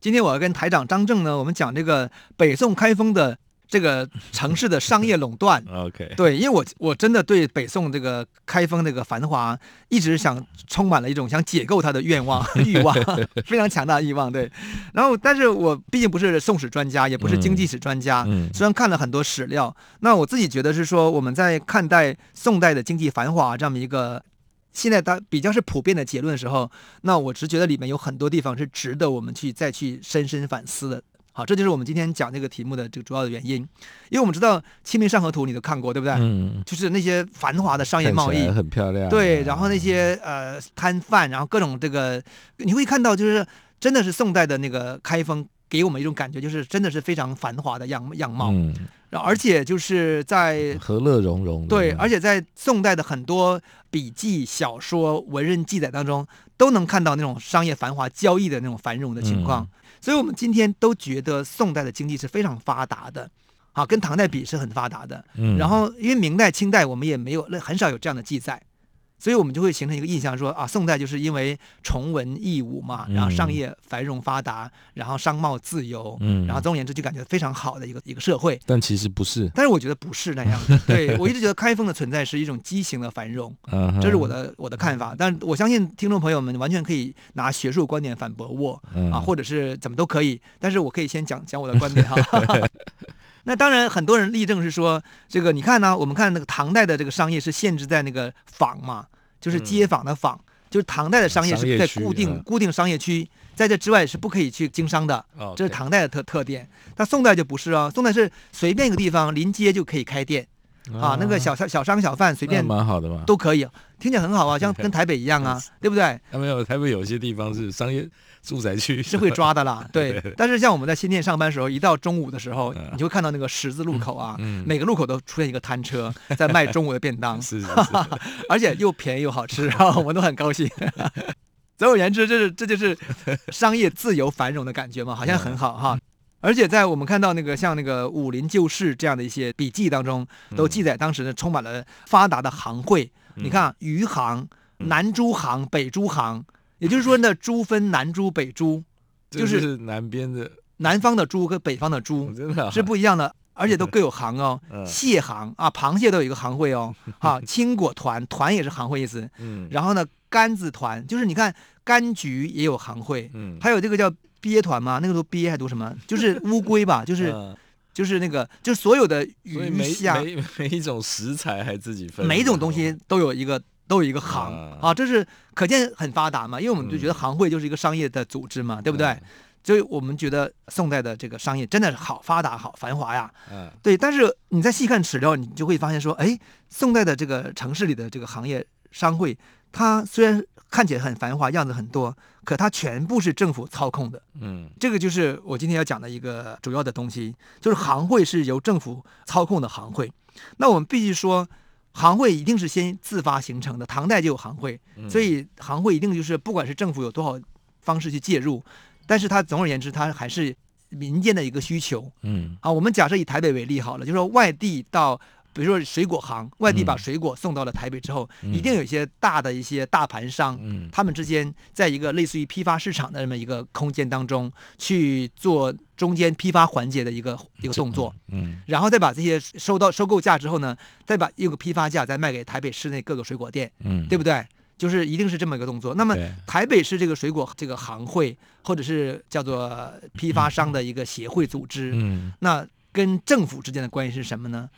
今天我要跟台长张正呢，我们讲这个北宋开封的这个城市的商业垄断。OK，对，因为我我真的对北宋这个开封这个繁华，一直想充满了一种想解构它的愿望 欲望，非常强大的欲望。对，然后但是我毕竟不是宋史专家，也不是经济史专家，嗯，虽然看了很多史料，那我自己觉得是说我们在看待宋代的经济繁华这么一个。现在当比较是普遍的结论的时候，那我只觉得里面有很多地方是值得我们去再去深深反思的。好，这就是我们今天讲这个题目的这个主要的原因。因为我们知道《清明上河图》你都看过，对不对？嗯，就是那些繁华的商业贸易很漂亮。对，然后那些呃摊贩，然后各种这个你会看到，就是真的是宋代的那个开封，给我们一种感觉，就是真的是非常繁华的样样貌。嗯。而且就是在和乐融融，对，而且在宋代的很多笔记、小说、文人记载当中，都能看到那种商业繁华、交易的那种繁荣的情况。嗯、所以，我们今天都觉得宋代的经济是非常发达的，啊，跟唐代比是很发达的。嗯，然后因为明代、清代我们也没有，那很少有这样的记载。所以我们就会形成一个印象说，说啊，宋代就是因为崇文抑武嘛，然后商业繁荣发达，嗯、然后商贸自由，嗯，然后总而言之就感觉非常好的一个一个社会。但其实不是，但是我觉得不是那样的。对，我一直觉得开封的存在是一种畸形的繁荣，这是我的我的看法。但我相信听众朋友们完全可以拿学术观点反驳我，嗯、啊，或者是怎么都可以。但是我可以先讲讲我的观点哈。那当然，很多人例证是说，这个你看呢，我们看那个唐代的这个商业是限制在那个坊嘛，就是街坊的坊，嗯、就是唐代的商业是在固定、嗯、固定商业区，在这之外是不可以去经商的，哦、这是唐代的特特点。但宋代就不是啊，宋代是随便一个地方临街就可以开店。啊，那个小商小商小贩随便蛮好的嘛，都可以，听起来很好啊，像跟台北一样啊，对不对？没有，台北有些地方是商业住宅区，是会抓的啦。对，但是像我们在新店上班的时候，一到中午的时候，你就会看到那个十字路口啊，每个路口都出现一个摊车 在卖中午的便当，是，而且又便宜又好吃，啊，我们都很高兴。总而言之，这是这就是商业自由繁荣的感觉嘛，好像很好哈。而且在我们看到那个像那个《武林旧事》这样的一些笔记当中，都记载当时呢充满了发达的行会。嗯、你看，余杭、南诸行、北诸行，也就是说呢，诸分南诸北诸，就是南边的南方的诸和北方的诸 是不一样的，而且都各有行哦。蟹行啊，螃蟹都有一个行会哦。哈，青果团团也是行会意思。嗯然后呢，柑子团就是你看柑橘也有行会。还有这个叫。鳖团嘛？那个时候鳖还读什么？就是乌龟吧，就是、嗯、就是那个，就是所有的鱼虾，每每，每一种食材还自己分，每一种东西都有一个都有一个行、嗯、啊，这是可见很发达嘛。因为我们就觉得行会就是一个商业的组织嘛，嗯、对不对？所以我们觉得宋代的这个商业真的是好发达、好繁华呀。嗯，对。但是你再细看史料，你就会发现说，哎，宋代的这个城市里的这个行业商会，它虽然看起来很繁华，样子很多。可它全部是政府操控的，嗯，这个就是我今天要讲的一个主要的东西，就是行会是由政府操控的行会。那我们必须说，行会一定是先自发形成的，唐代就有行会，所以行会一定就是不管是政府有多少方式去介入，但是它总而言之，它还是民间的一个需求，嗯，啊，我们假设以台北为例好了，就是说外地到。比如说水果行，外地把水果送到了台北之后，嗯、一定有一些大的一些大盘商，嗯、他们之间在一个类似于批发市场的这么一个空间当中去做中间批发环节的一个一个动作，嗯，然后再把这些收到收购价之后呢，再把一个批发价再卖给台北市内各个水果店，嗯，对不对？就是一定是这么一个动作。那么台北市这个水果这个行会或者是叫做批发商的一个协会组织，嗯，那跟政府之间的关系是什么呢？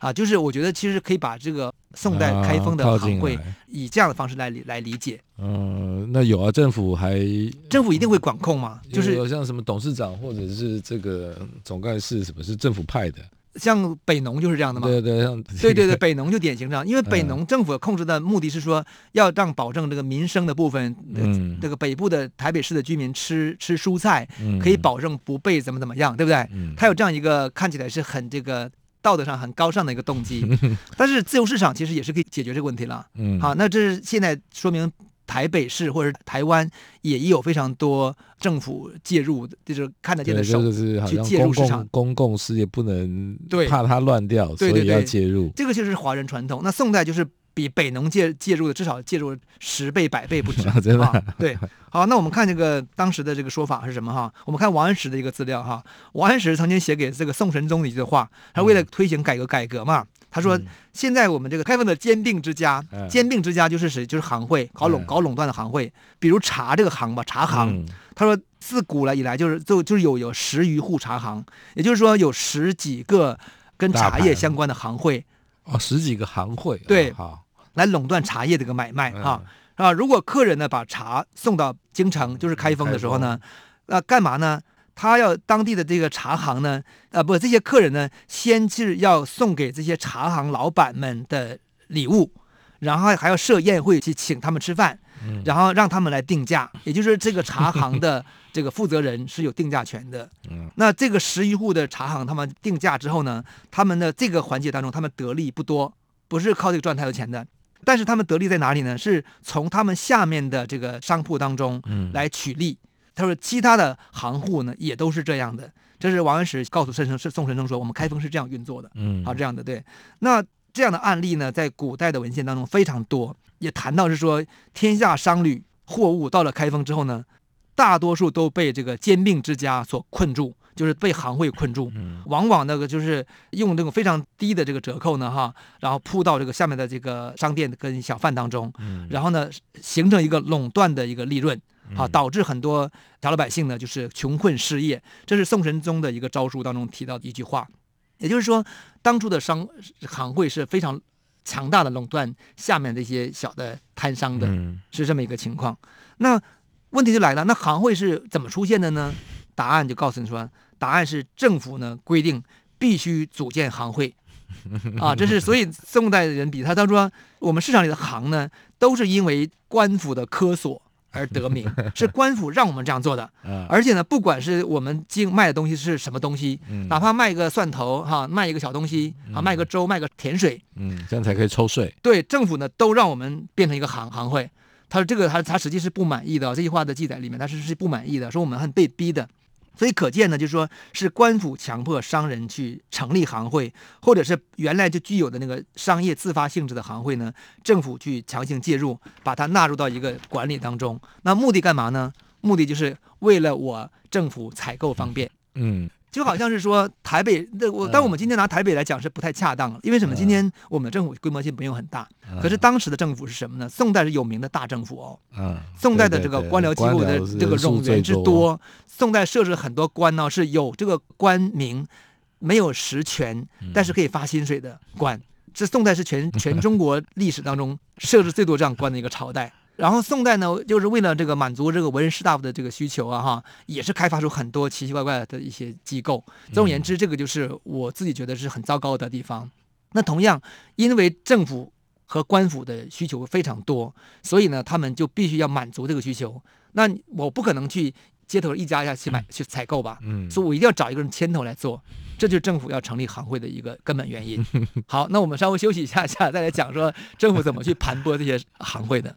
啊，就是我觉得其实可以把这个宋代开封的行会以这样的方式来理来理解。嗯、呃，那有啊，政府还政府一定会管控嘛，就是有像什么董事长或者是这个总干事什么是政府派的。像北农就是这样的嘛。对对像对对对，北农就典型这样，因为北农政府控制的目的是说要让保证这个民生的部分，嗯，这个北部的台北市的居民吃吃蔬菜，可以保证不被怎么怎么样，对不对？他有这样一个看起来是很这个道德上很高尚的一个动机，但是自由市场其实也是可以解决这个问题了。嗯，好，那这是现在说明。台北市或者台湾也有非常多政府介入，就是看得见的手去介入市场。公共事业不能怕它乱掉，所以要介入。这个就是华人传统。那宋代就是比北农介介入的至少介入十倍百倍不止。真的、啊？对。好，那我们看这个当时的这个说法是什么哈？我们看王安石的一个资料哈。王安石曾经写给这个宋神宗的一句话，他为了推行改革改革嘛。他说：“现在我们这个开放的兼并之家，兼并之家就是谁？就是行会，搞垄搞垄断的行会。比如茶这个行吧，茶行。他说自古来以来就是就就是有有十余户茶行，也就是说有十几个跟茶叶相关的行会。哦，十几个行会，对，好，来垄断茶叶这个买卖啊啊！如果客人呢把茶送到京城，就是开封的时候呢，那干嘛呢？”他要当地的这个茶行呢，呃，不，这些客人呢，先是要送给这些茶行老板们的礼物，然后还要设宴会去请他们吃饭，然后让他们来定价，也就是这个茶行的这个负责人是有定价权的。嗯那这个十余户的茶行，他们定价之后呢，他们的这个环节当中，他们得利不多，不是靠这个赚太多钱的，但是他们得利在哪里呢？是从他们下面的这个商铺当中来取利。他说：“其他的行户呢，也都是这样的。这是王安石告诉宋神宋神宗说，我们开封是这样运作的。嗯，好，这样的对。那这样的案例呢，在古代的文献当中非常多，也谈到是说，天下商旅货物到了开封之后呢，大多数都被这个兼并之家所困住，就是被行会困住。往往那个就是用这个非常低的这个折扣呢，哈，然后铺到这个下面的这个商店跟小贩当中，然后呢，形成一个垄断的一个利润。”好，导致很多小老百姓呢，就是穷困失业。这是宋神宗的一个诏书当中提到的一句话，也就是说，当初的商行会是非常强大的垄断下面这些小的摊商的，是这么一个情况。那问题就来了，那行会是怎么出现的呢？答案就告诉你说，答案是政府呢规定必须组建行会啊，这是所以宋代的人比他他说，我们市场里的行呢，都是因为官府的科索。而得名 是官府让我们这样做的，而且呢，不管是我们经卖的东西是什么东西，哪怕卖个蒜头哈，卖一个小东西啊，卖个粥，卖个甜水，嗯，这样才可以抽税。对，政府呢都让我们变成一个行行会。他说这个他他实际是不满意的，这句话的记载里面他是是不满意的，说我们很被逼的。所以可见呢，就是说是官府强迫商人去成立行会，或者是原来就具有的那个商业自发性质的行会呢，政府去强行介入，把它纳入到一个管理当中。那目的干嘛呢？目的就是为了我政府采购方便。嗯。就好像是说台北，那我但我们今天拿台北来讲是不太恰当了，因为什么？今天我们的政府规模性不用很大，可是当时的政府是什么呢？宋代是有名的大政府哦，宋代的这个官僚机构的这个冗员之多，宋代设置很多官呢，是有这个官名，没有实权，但是可以发薪水的官，这宋代是全全中国历史当中设置最多这样官的一个朝代。然后宋代呢，就是为了这个满足这个文人士大夫的这个需求啊，哈，也是开发出很多奇奇怪怪的一些机构。总而言之，这个就是我自己觉得是很糟糕的地方。那同样，因为政府和官府的需求非常多，所以呢，他们就必须要满足这个需求。那我不可能去街头一家一家去买去采购吧，嗯，所以我一定要找一个人牵头来做。这就是政府要成立行会的一个根本原因。好，那我们稍微休息一下下，再来讲说政府怎么去盘剥这些行会的。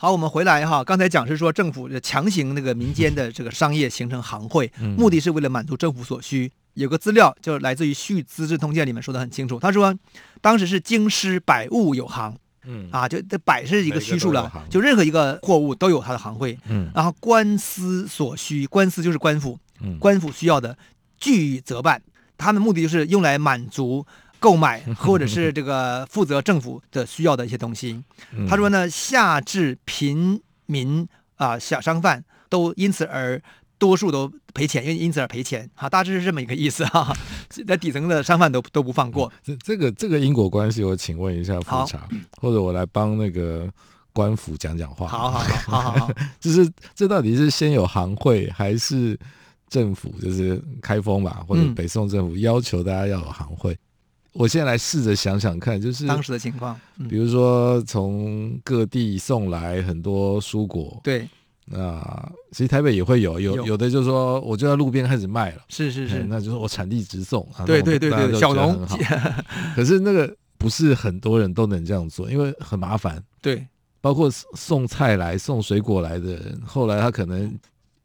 好，我们回来哈。刚才讲是说政府强行那个民间的这个商业形成行会，目的是为了满足政府所需。有个资料就来自于《续资治通鉴》里面说的很清楚，他说当时是京师百物有行，嗯啊，就这百是一个虚数了，就任何一个货物都有它的行会，嗯，然后官司所需，官司就是官府，官府需要的据以责办，他们目的就是用来满足。购买或者是这个负责政府的需要的一些东西，他说呢，下至平民啊、呃，小商贩都因此而多数都赔钱，因为因此而赔钱，哈，大致是这么一个意思哈。在底层的商贩都都不放过。这这个这个因果关系，我请问一下富察，或者我来帮那个官府讲讲话。好好好好好，就是这到底是先有行会，还是政府就是开封吧，或者北宋政府要求大家要有行会？我现在来试着想想看，就是当时的情况，比如说从各地送来很多蔬果，对，那其实台北也会有，有有。的就是说我就在路边开始卖了，是是是，那就是我产地直送，对对对对，小农，可是那个不是很多人都能这样做，因为很麻烦，对，包括送菜来、送水果来的人，后来他可能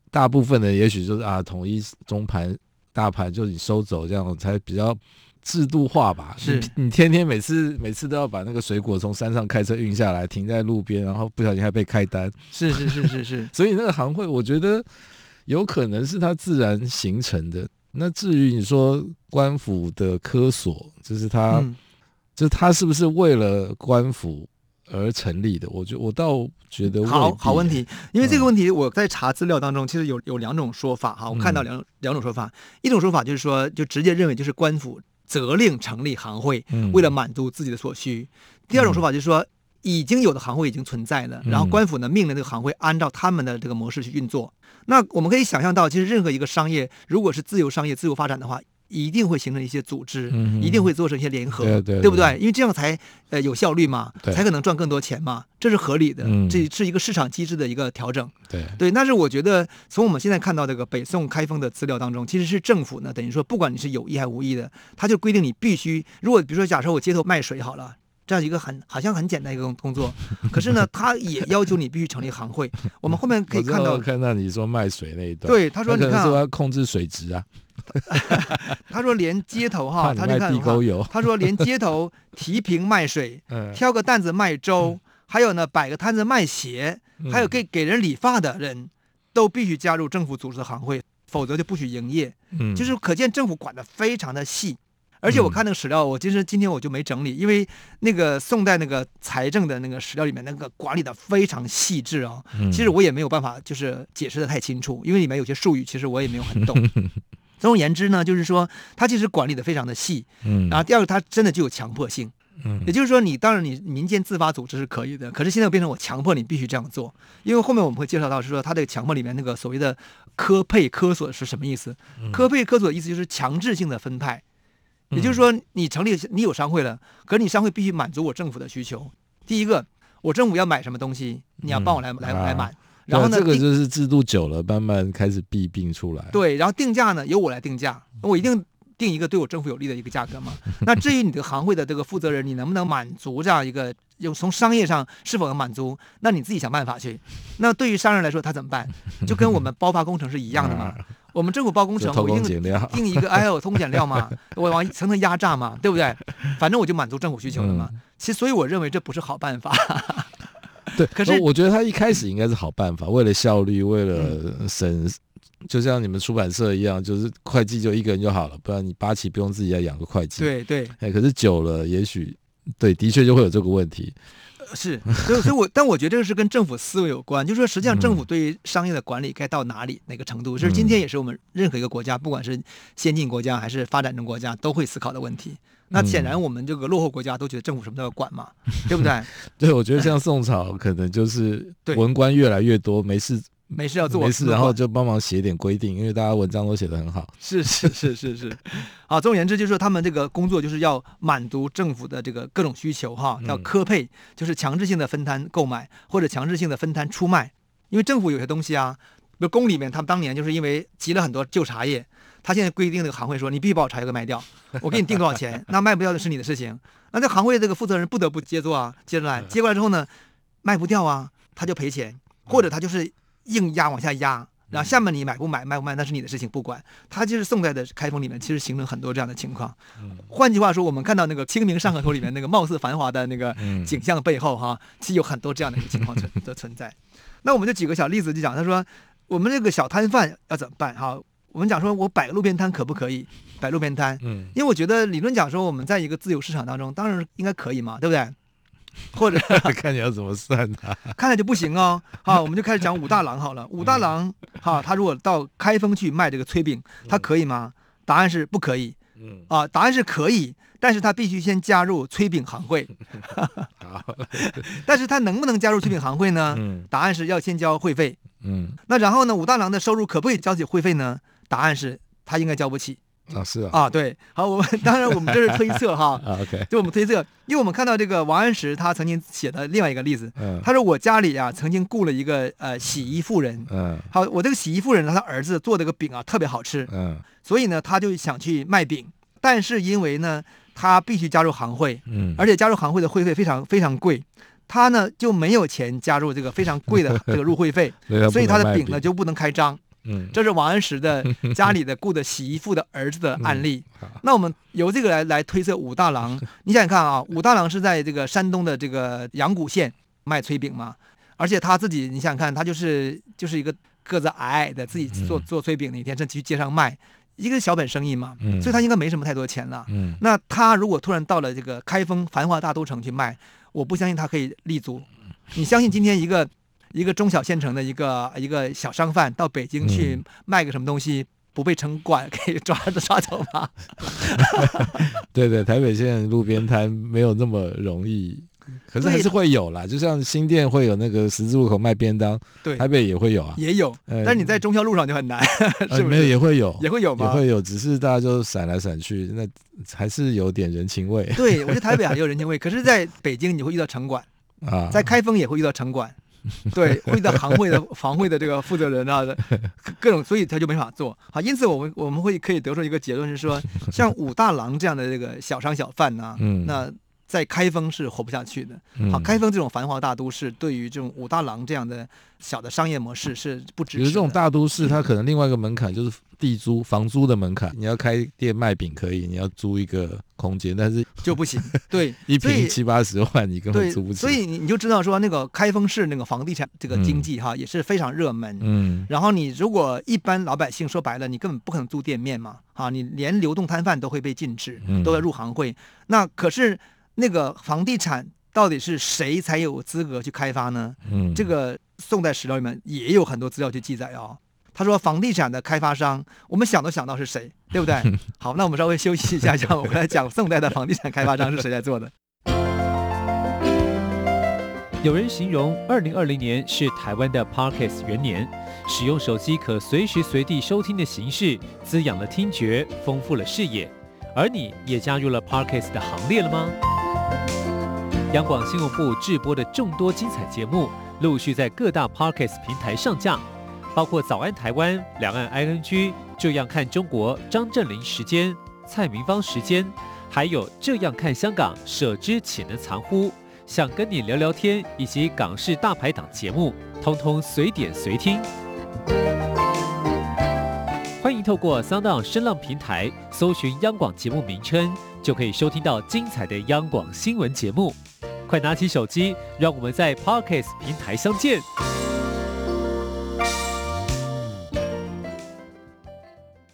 大部分的也许就是啊，统一中盘、大盘就你收走这样才比较。制度化吧，是你，你天天每次每次都要把那个水果从山上开车运下来，停在路边，然后不小心还被开单。是是是是是，所以那个行会，我觉得有可能是它自然形成的。那至于你说官府的科所，就是它，嗯、就它是不是为了官府而成立的？我觉我倒觉得好好问题，因为这个问题我在查资料当中，其实有有两种说法哈，我看到两、嗯、两种说法，一种说法就是说，就直接认为就是官府。责令成立行会，为了满足自己的所需。嗯、第二种说法就是说，已经有的行会已经存在了，嗯、然后官府呢命令这个行会按照他们的这个模式去运作。那我们可以想象到，其实任何一个商业，如果是自由商业、自由发展的话。一定会形成一些组织，嗯、一定会做成一些联合，对，对，对，对不对？因为这样才呃有效率嘛，才可能赚更多钱嘛，这是合理的，嗯、这是一个市场机制的一个调整。对对，但是我觉得从我们现在看到这个北宋开封的资料当中，其实是政府呢，等于说不管你是有意还是无意的，他就规定你必须，如果比如说假设我街头卖水好了，这样一个很好像很简单一个工作，可是呢，他也要求你必须成立行会。我们后面可以看到，看到你说卖水那一段，对，他说你看，说要控制水质啊。他说连街头哈，他就看 他说连街头提瓶卖水，挑个担子卖粥，还有呢摆个摊子卖鞋，还有给给人理发的人都必须加入政府组织的行会，否则就不许营业。嗯，就是可见政府管得非常的细。而且我看那个史料，我其实今天我就没整理，因为那个宋代那个财政的那个史料里面那个管理的非常细致啊。其实我也没有办法就是解释的太清楚，因为里面有些术语其实我也没有很懂。总而言之呢，就是说他其实管理的非常的细，嗯，然后第二个他真的就有强迫性，嗯，也就是说你当然你民间自发组织是可以的，可是现在变成我强迫你必须这样做，因为后面我们会介绍到是说他这个强迫里面那个所谓的科配科所是什么意思？科配科所的意思就是强制性的分派，也就是说你成立你有商会了，可是你商会必须满足我政府的需求。第一个，我政府要买什么东西，你要帮我来来来买。然后呢，这个就是制度久了，慢慢开始弊病出来。对，然后定价呢，由我来定价，我一定定一个对我政府有利的一个价格嘛。那至于你的行会的这个负责人，你能不能满足这样一个，有从商业上是否能满足，那你自己想办法去。那对于商人来说，他怎么办？就跟我们包发工程是一样的嘛。我们政府包工程，我一定定一个，哎，我偷工减料嘛，我往层层压榨嘛，对不对？反正我就满足政府需求了嘛。其实，所以我认为这不是好办法。对，可是我觉得他一开始应该是好办法，为了效率，为了省，就像你们出版社一样，就是会计就一个人就好了，不然你八旗不用自己再养个会计。对对，哎，可是久了，也许对，的确就会有这个问题。是，所以所以我但我觉得这个是跟政府思维有关，就是说实际上政府对于商业的管理该到哪里哪个程度，就是今天也是我们任何一个国家，不管是先进国家还是发展中国家，都会思考的问题。那显然我们这个落后国家都觉得政府什么都要管嘛，对不对？对，我觉得像宋朝可能就是文官越来越多，没事没事要做，没事然后就帮忙写点规定，因为大家文章都写得很好。是是是是是，啊，总而言之就是说他们这个工作就是要满足政府的这个各种需求哈，要科配，就是强制性的分摊购买或者强制性的分摊出卖，因为政府有些东西啊。如宫里面，他们当年就是因为集了很多旧茶叶，他现在规定那个行会说，你必须把我茶叶给卖掉，我给你定多少钱，那卖不掉的是你的事情。那这行会这个负责人不得不接做啊，接着来，接过来之后呢，卖不掉啊，他就赔钱，或者他就是硬压往下压。然后下面你买不买卖不卖那是你的事情，不管。它就是宋代的开封里面，其实形成很多这样的情况。换句话说，我们看到那个《清明上河图》里面那个貌似繁华的那个景象背后，哈，其实有很多这样的一个情况存的 存在。那我们就举个小例子，就讲他说，我们这个小摊贩要怎么办？哈，我们讲说我摆个路边摊可不可以？摆路边摊，嗯，因为我觉得理论讲说，我们在一个自由市场当中，当然应该可以嘛，对不对？或者 看你要怎么算他，看来就不行哦。好，我们就开始讲武大郎好了。武大郎，哈，他如果到开封去卖这个炊饼，他可以吗？答案是不可以。嗯啊，答案是可以，但是他必须先加入炊饼行会。但是他能不能加入炊饼行会呢？嗯答案是要先交会费。嗯，那然后呢？武大郎的收入可不可以交起会费呢？答案是他应该交不起。啊，是啊，啊，对，好，我们当然我们这是推测哈，OK，就我们推测，因为我们看到这个王安石他曾经写的另外一个例子，嗯，他说我家里啊曾经雇了一个呃洗衣妇人，嗯，好，我这个洗衣妇人呢，他儿子做这个饼啊特别好吃，嗯，所以呢他就想去卖饼，但是因为呢他必须加入行会，嗯，而且加入行会的会费非常非常贵，他呢就没有钱加入这个非常贵的 这个入会费，所以他的饼呢就不能开张。嗯，这是王安石的 家里的雇的洗衣妇的儿子的案例。嗯、那我们由这个来来推测武大郎。你想想看啊，武大郎是在这个山东的这个阳谷县卖炊饼嘛，而且他自己，你想想看，他就是就是一个个子矮矮的，自己做做炊饼，那天正去街上卖，一个小本生意嘛，所以他应该没什么太多钱了。嗯，那他如果突然到了这个开封繁华大都城去卖，我不相信他可以立足。你相信今天一个？一个中小县城的一个一个小商贩到北京去卖个什么东西，嗯、不被城管给 抓着 抓走吗？对对，台北现在路边摊没有那么容易，可是还是会有啦。就像新店会有那个十字路口卖便当，对，台北也会有啊，也有。但是你在中孝路上就很难，是不是？没有也会有，也会有吗？也会有，只是大家就闪来闪去，那还是有点人情味。对，我觉得台北还有人情味，可是在北京你会遇到城管啊，在开封也会遇到城管。对，会在行会的房会的这个负责人啊，各种，所以他就没法做。好，因此我们我们会可以得出一个结论是说，像武大郎这样的这个小商小贩呢，嗯，那。在开封是活不下去的。好，开封这种繁华大都市，对于这种武大郎这样的小的商业模式是不支持的。比如这种大都市，它可能另外一个门槛就是地租、房租的门槛。你要开店卖饼可以，你要租一个空间，但是就不行。对，一平七八十万，你根本租不起。所以你你就知道说，那个开封市那个房地产这个经济哈也是非常热门。嗯。然后你如果一般老百姓说白了，你根本不可能租店面嘛。啊，你连流动摊贩都会被禁止，都要入行会。那可是。那个房地产到底是谁才有资格去开发呢？嗯，这个宋代史料里面也有很多资料去记载哦。他说房地产的开发商，我们想都想到是谁，对不对？好，那我们稍微休息一下，这样我们来讲宋代的房地产开发商是谁在做的。有人形容二零二零年是台湾的 Podcast 元年，使用手机可随时随地收听的形式，滋养了听觉，丰富了视野。而你也加入了 Podcast 的行列了吗？央广新闻部制播的众多精彩节目，陆续在各大 Podcast 平台上架，包括《早安台湾》、《两岸 ING》、《这样看中国》、张正霖时间、蔡明芳时间，还有《这样看香港》、舍之岂能藏乎？想跟你聊聊天，以及港式大排档节目，通通随点随听。欢迎透过 Sound 声浪平台搜寻央广节目名称，就可以收听到精彩的央广新闻节目。快拿起手机，让我们在 Podcast 平台相见。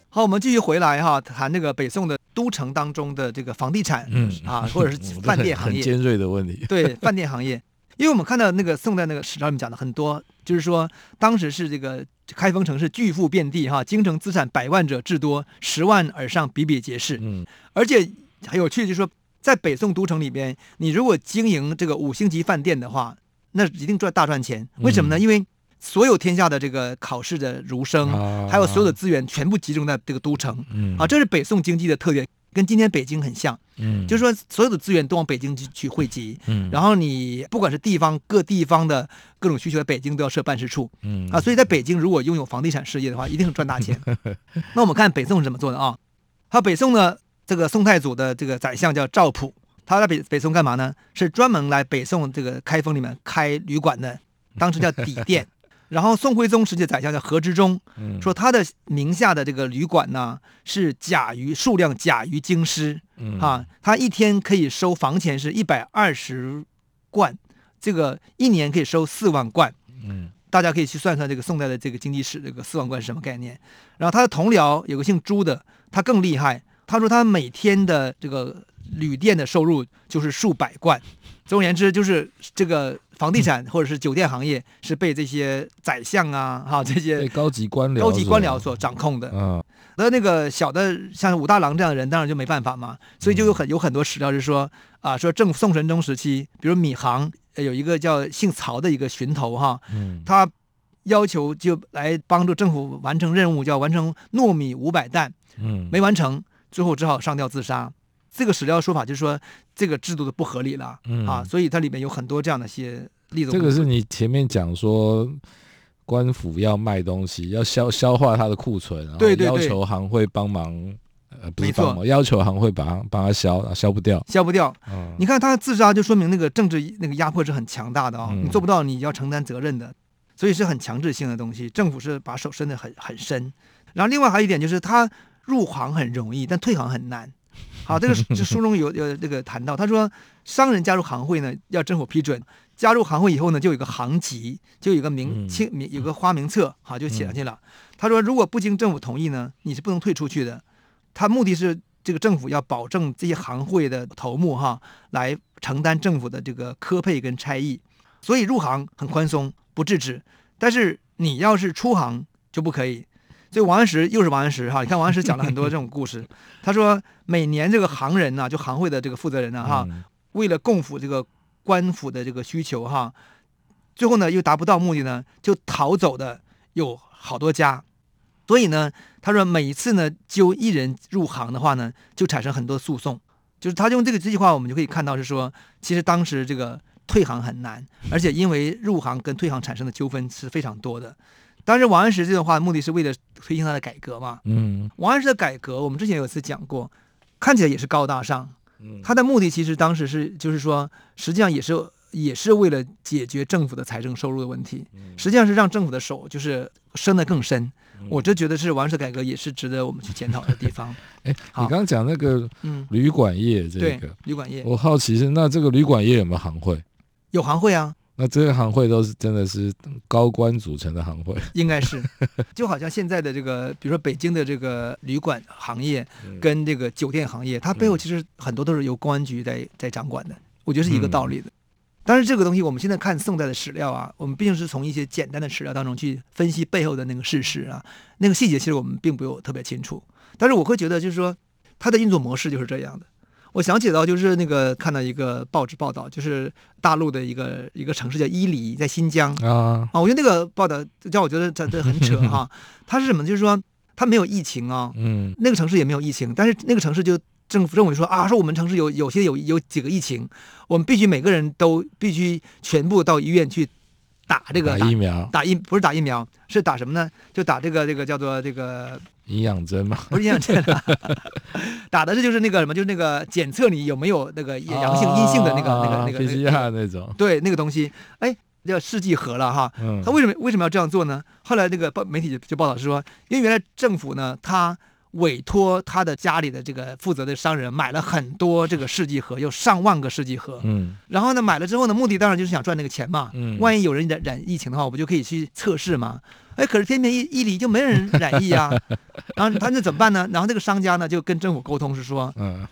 好，我们继续回来哈，谈这个北宋的都城当中的这个房地产，嗯啊，或者是 饭店行业，很尖锐的问题。对，饭店行业，因为我们看到那个宋代那个史料里面讲的很多，就是说当时是这个开封城市巨富遍地哈，京城资产百万者至多，十万而上比比皆是。嗯，而且很有趣，就是说。在北宋都城里边，你如果经营这个五星级饭店的话，那一定赚大赚钱。为什么呢？因为所有天下的这个考试的儒生，还有所有的资源全部集中在这个都城。啊，这是北宋经济的特点。跟今天北京很像，嗯，就是说所有的资源都往北京去去汇集，嗯，然后你不管是地方各地方的各种需求，在北京都要设办事处，嗯啊，所以在北京如果拥有房地产事业的话，一定是赚大钱。那我们看北宋是怎么做的啊？他北宋呢，这个宋太祖的这个宰相叫赵普，他在北北宋干嘛呢？是专门来北宋这个开封里面开旅馆的，当时叫底店。然后宋徽宗时期的宰相叫何之忠，说他的名下的这个旅馆呢是甲于数量甲于京师，啊，他一天可以收房钱是一百二十贯，这个一年可以收四万贯，嗯，大家可以去算算这个宋代的这个经济史，这个四万贯是什么概念？然后他的同僚有个姓朱的，他更厉害，他说他每天的这个旅店的收入就是数百贯，总而言之就是这个。房地产或者是酒店行业是被这些宰相啊，哈这些高级官僚、高级官僚所掌控的。嗯，那那个小的像武大郎这样的人，当然就没办法嘛。所以就有很有很多史料是说啊，说正宋神宗时期，比如米行有一个叫姓曹的一个巡头哈，他要求就来帮助政府完成任务，叫完成糯米五百担，嗯，没完成，最后只好上吊自杀。这个史料说法就是说，这个制度的不合理了，嗯、啊，所以它里面有很多这样的一些例子。这个是你前面讲说，官府要卖东西，要消消化它的库存，然后要求行会帮忙，呃，不是帮忙，要求行会把它帮他消，消不掉，消不掉。嗯、你看他自杀，就说明那个政治那个压迫是很强大的啊、哦，嗯、你做不到，你要承担责任的，所以是很强制性的东西。政府是把手伸得很很深。然后另外还有一点就是，他入行很容易，但退行很难。好，这个这书中有有这个谈到，他说商人加入行会呢，要政府批准。加入行会以后呢，就有一个行籍，就有个名清名，有个花名册，好，就写上去了。他说，如果不经政府同意呢，你是不能退出去的。他目的是这个政府要保证这些行会的头目哈，来承担政府的这个科配跟差役，所以入行很宽松，不制止。但是你要是出行就不可以。所以王安石又是王安石哈，你看王安石讲了很多这种故事。他说每年这个行人呢、啊，就行会的这个负责人呢、啊、哈，为了供抚这个官府的这个需求哈，最后呢又达不到目的呢，就逃走的有好多家。所以呢，他说每一次呢揪一人入行的话呢，就产生很多诉讼。就是他用这个这句话，我们就可以看到是说，其实当时这个退行很难，而且因为入行跟退行产生的纠纷是非常多的。当时王安石这段话目的是为了推行他的改革嘛。嗯，王安石的改革，我们之前有一次讲过，看起来也是高大上。嗯，他的目的其实当时是就是说，实际上也是也是为了解决政府的财政收入的问题。实际上是让政府的手就是伸得更深。我就觉得是王安石改革也是值得我们去检讨的地方。哎，你刚刚讲那个旅馆业这个，对，旅馆业，我好奇是那这个旅馆业有没有行会？有行会啊。那这个行会都是真的是高官组成的行会，应该是，就好像现在的这个，比如说北京的这个旅馆行业跟这个酒店行业，它背后其实很多都是由公安局在在掌管的，我觉得是一个道理的。但是这个东西，我们现在看宋代的史料啊，我们毕竟是从一些简单的史料当中去分析背后的那个事实啊，那个细节其实我们并不有特别清楚。但是我会觉得，就是说它的运作模式就是这样的。我想起到就是那个看到一个报纸报道，就是大陆的一个一个城市叫伊犁，在新疆啊啊！我觉得那个报道叫我觉得这这很扯哈。它是什么？就是说它没有疫情啊，嗯，那个城市也没有疫情，但是那个城市就政府认为说啊，说我们城市有有些有有几个疫情，我们必须每个人都必须全部到医院去打这个打疫苗，打疫不是打疫苗，是打什么呢？就打这个这个叫做这个。营养针嘛，不是营养针，打的是就是那个什么，就是那个检测你有没有那个阳性、阴性的那个、那个、那个、PCR 那种，对，那个东西，哎，叫试剂盒了哈。嗯。他为什么为什么要这样做呢？后来那个报媒体就就报道是说，因为原来政府呢，他委托他的家里的这个负责的商人买了很多这个试剂盒，有上万个试剂盒。嗯。然后呢，买了之后呢，目的当然就是想赚那个钱嘛。嗯。万一有人染染疫情的话，我不就可以去测试嘛。哎，可是偏偏伊伊犁就没人染疫啊，然后他那怎么办呢？然后那个商家呢就跟政府沟通是说，嗯，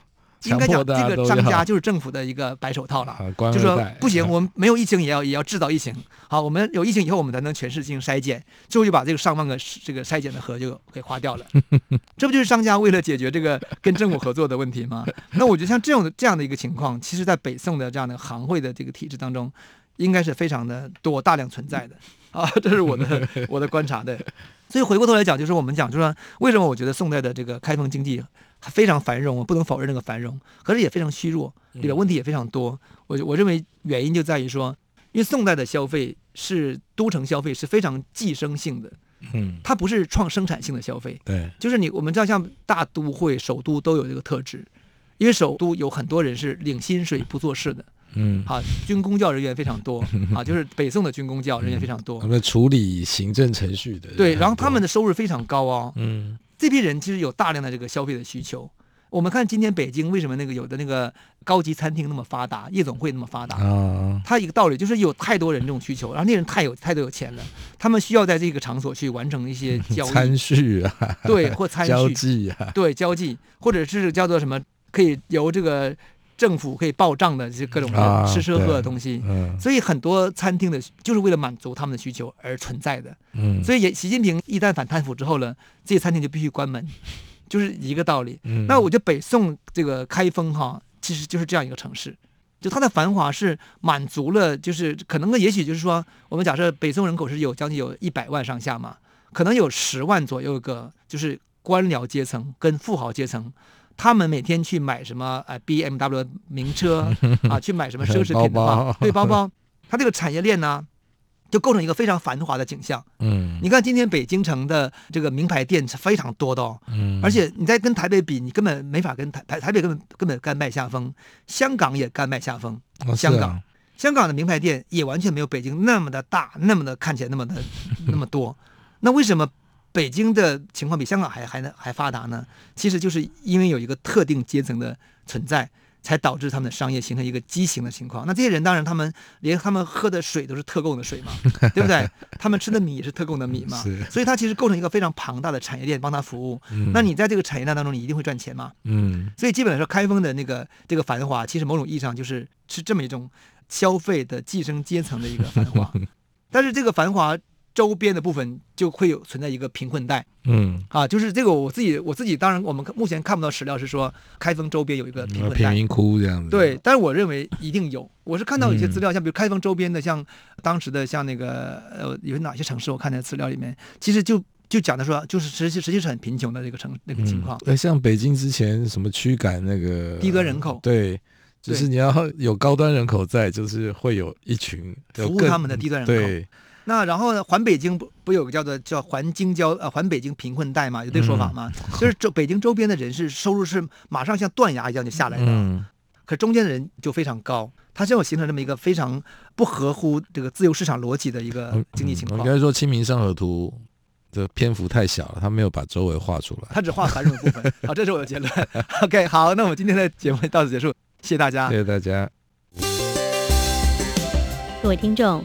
应该讲这个商家就是政府的一个白手套了，就说不行，我们没有疫情也要也要制造疫情。好，我们有疫情以后，我们才能全市进行筛检，最后就把这个上万个这个筛检的盒就给花掉了。这不就是商家为了解决这个跟政府合作的问题吗？那我觉得像这种的这样的一个情况，其实在北宋的这样的行会的这个体制当中，应该是非常的多大量存在的。啊，这是我的 我的观察的。所以回过头来讲，就是我们讲，就是说为什么我觉得宋代的这个开封经济非常繁荣，我不能否认那个繁荣，可是也非常虚弱，里边问题也非常多。我我认为原因就在于说，因为宋代的消费是都城消费是非常寄生性的，嗯，它不是创生产性的消费，对，就是你我们知道像大都会、首都都有这个特质，因为首都有很多人是领薪水不做事的。嗯，好，军公教人员非常多 啊，就是北宋的军公教人员非常多，他们处理行政程序的，对，然后他们的收入非常高哦。嗯，这批人其实有大量的这个消费的需求。我们看今天北京为什么那个有的那个高级餐厅那么发达，夜总会那么发达啊？它一个道理就是有太多人这种需求，然后那人太有太多有钱了，他们需要在这个场所去完成一些 交易、餐叙啊，对，或餐叙 交际啊，对，交际，或者是叫做什么，可以由这个。政府可以报账的这些各种的吃吃喝喝的东西，啊嗯、所以很多餐厅的就是为了满足他们的需求而存在的。嗯，所以也习近平一旦反贪腐之后呢，这些餐厅就必须关门，就是一个道理。嗯、那我觉得北宋这个开封哈，其实就是这样一个城市，就它的繁华是满足了，就是可能也许就是说，我们假设北宋人口是有将近有一百万上下嘛，可能有十万左右个就是官僚阶层跟富豪阶层。他们每天去买什么？呃，BMW 名车 啊，去买什么奢侈品的话，包包对包包，它这个产业链呢，就构成一个非常繁华的景象。嗯，你看今天北京城的这个名牌店是非常多的哦。嗯，而且你再跟台北比，你根本没法跟台台台北根本根本甘拜下风，香港也甘拜下风。哦、香港，啊、香港的名牌店也完全没有北京那么的大，那么的看起来那么的那么多。那为什么？北京的情况比香港还还还发达呢，其实就是因为有一个特定阶层的存在，才导致他们的商业形成一个畸形的情况。那这些人当然，他们连他们喝的水都是特供的水嘛，对不对？他们吃的米也是特供的米嘛，所以它其实构成一个非常庞大的产业链，帮他服务。嗯、那你在这个产业链当中，你一定会赚钱嘛。嗯，所以基本来说，开封的那个这个繁华，其实某种意义上就是是这么一种消费的寄生阶层的一个繁华。但是这个繁华。周边的部分就会有存在一个贫困带，嗯，啊，就是这个我自己我自己当然我们目前看不到史料是说开封周边有一个贫困带，贫民窟这样子，对，但是我认为一定有，我是看到有些资料，像比如开封周边的，像当时的像那个呃有哪些城市，我看在资料里面，其实就就讲的说，就是实际实际是很贫穷的这个城那个情况。呃、嗯，像北京之前什么驱赶那个低端人口，对，就是你要有高端人口在，就是会有一群服务他们的低端人口。对。那然后呢？环北京不不有个叫做叫环京郊呃环北京贫困带嘛？有这个说法吗？嗯、就是周北京周边的人是收入是马上像断崖一样就下来的，嗯、可中间的人就非常高，它就形成这么一个非常不合乎这个自由市场逻辑的一个经济情况。应该、说《清明上河图》的篇幅太小了，他没有把周围画出来，他只画繁荣的部分。好，这是我的结论。OK，好，那我们今天的节目到此结束，谢谢大家，谢谢大家，各位听众。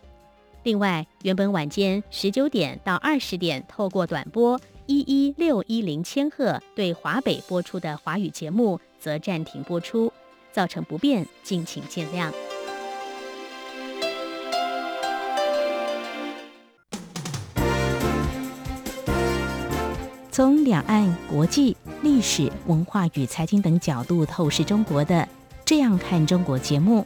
另外，原本晚间十九点到二十点透过短波一一六一零千赫对华北播出的华语节目，则暂停播出，造成不便，敬请见谅。从两岸、国际、历史文化与财经等角度透视中国的《这样看中国》节目。